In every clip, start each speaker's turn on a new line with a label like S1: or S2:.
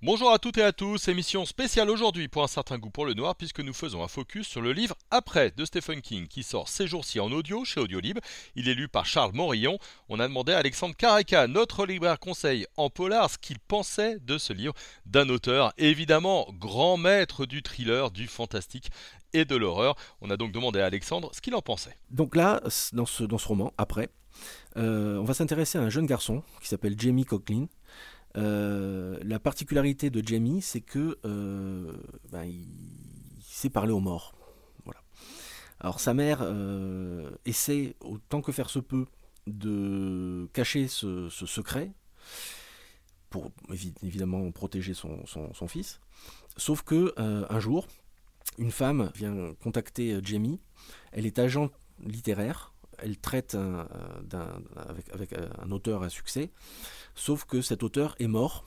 S1: Bonjour à toutes et à tous, émission spéciale aujourd'hui pour un certain goût pour le noir puisque nous faisons un focus sur le livre Après de Stephen King qui sort ces jours-ci en audio chez Audiolib. Il est lu par Charles Morillon. On a demandé à Alexandre Caraca, notre libraire conseil en polar, ce qu'il pensait de ce livre d'un auteur évidemment grand maître du thriller, du fantastique et de l'horreur. On a donc demandé à Alexandre ce qu'il en pensait.
S2: Donc là, dans ce, dans ce roman, Après, euh, on va s'intéresser à un jeune garçon qui s'appelle Jamie Coughlin la particularité de Jamie, c'est que euh, ben, il, sait parler aux morts. Voilà. Alors sa mère euh, essaie autant que faire se peut de cacher ce, secret pour évidemment protéger son, fils. Sauf que un jour, une femme vient contacter Jamie. Elle est agent littéraire. Elle traite avec, un auteur à succès. Sauf que cet auteur est mort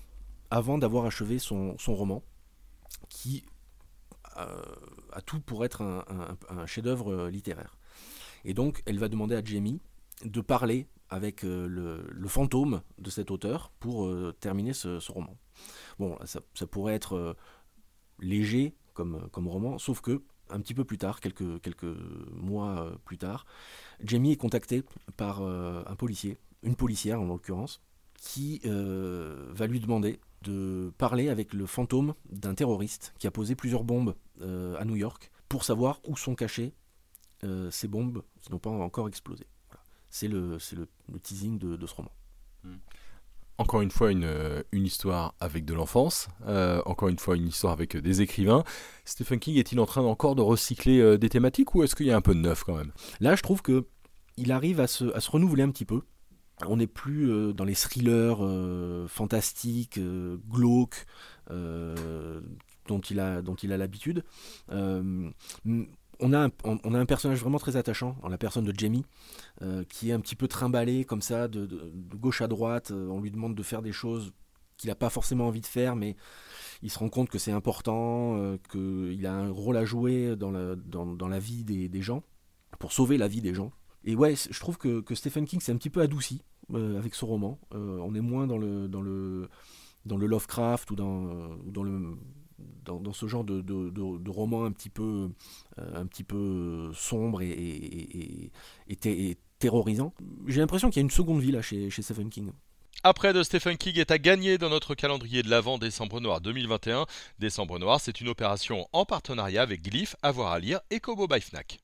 S2: avant d'avoir achevé son, roman, qui euh, a tout pour être un, chef-d'œuvre littéraire. Et donc, elle va demander à Jamie de parler avec euh, le, fantôme de cet auteur pour euh, terminer ce, roman. Bon, ça, pourrait être léger comme roman, sauf que un petit peu plus tard, quelques, mois plus tard, Jamie est contacté par un policier, une policière en l'occurrence, qui euh, va lui demander de parler avec le fantôme d'un terroriste qui a posé plusieurs bombes euh, à New York pour savoir où sont cachées euh, ces bombes qui n'ont pas encore explosé. C'est le, le, teasing de, ce roman.
S3: Hmm. Encore une fois, une, histoire avec de l'enfance, encore une fois, une histoire avec des écrivains. Stephen King est-il en train encore de recycler des thématiques ou est-ce qu'il y a un peu de neuf quand même?
S2: Là, je trouve que il arrive à se, renouveler un petit peu on n'est plus euh, dans les thrillers euh, fantastiques, euh, glauques, dont il a l'habitude. On a, un, personnage vraiment très attachant, en la personne de Jamie, qui est un petit peu trimballé comme ça, de, gauche à droite. on lui demande de faire des choses qu'il n'a pas forcément envie de faire, mais il se rend compte que c'est important, qu'il a un rôle à jouer dans la, vie des, gens, pour sauver la vie des gens. Et ouais, je trouve que, Stephen King s'est un petit peu adouci euh, avec ce roman. Euh, on est moins dans le, Lovecraft ou euh, dans le dans, ce genre de, de, de, roman un petit peu, un petit peu sombre et, et, et, terrorisant. J'ai l'impression qu'il y a une seconde vie là chez, chez Stephen King.
S1: Après de Stephen King est à gagner dans notre calendrier de l'avant Décembre Noir 2021. Décembre Noir, c'est une opération en partenariat avec Glyph, Avoir à lire et Kobo by Fnac.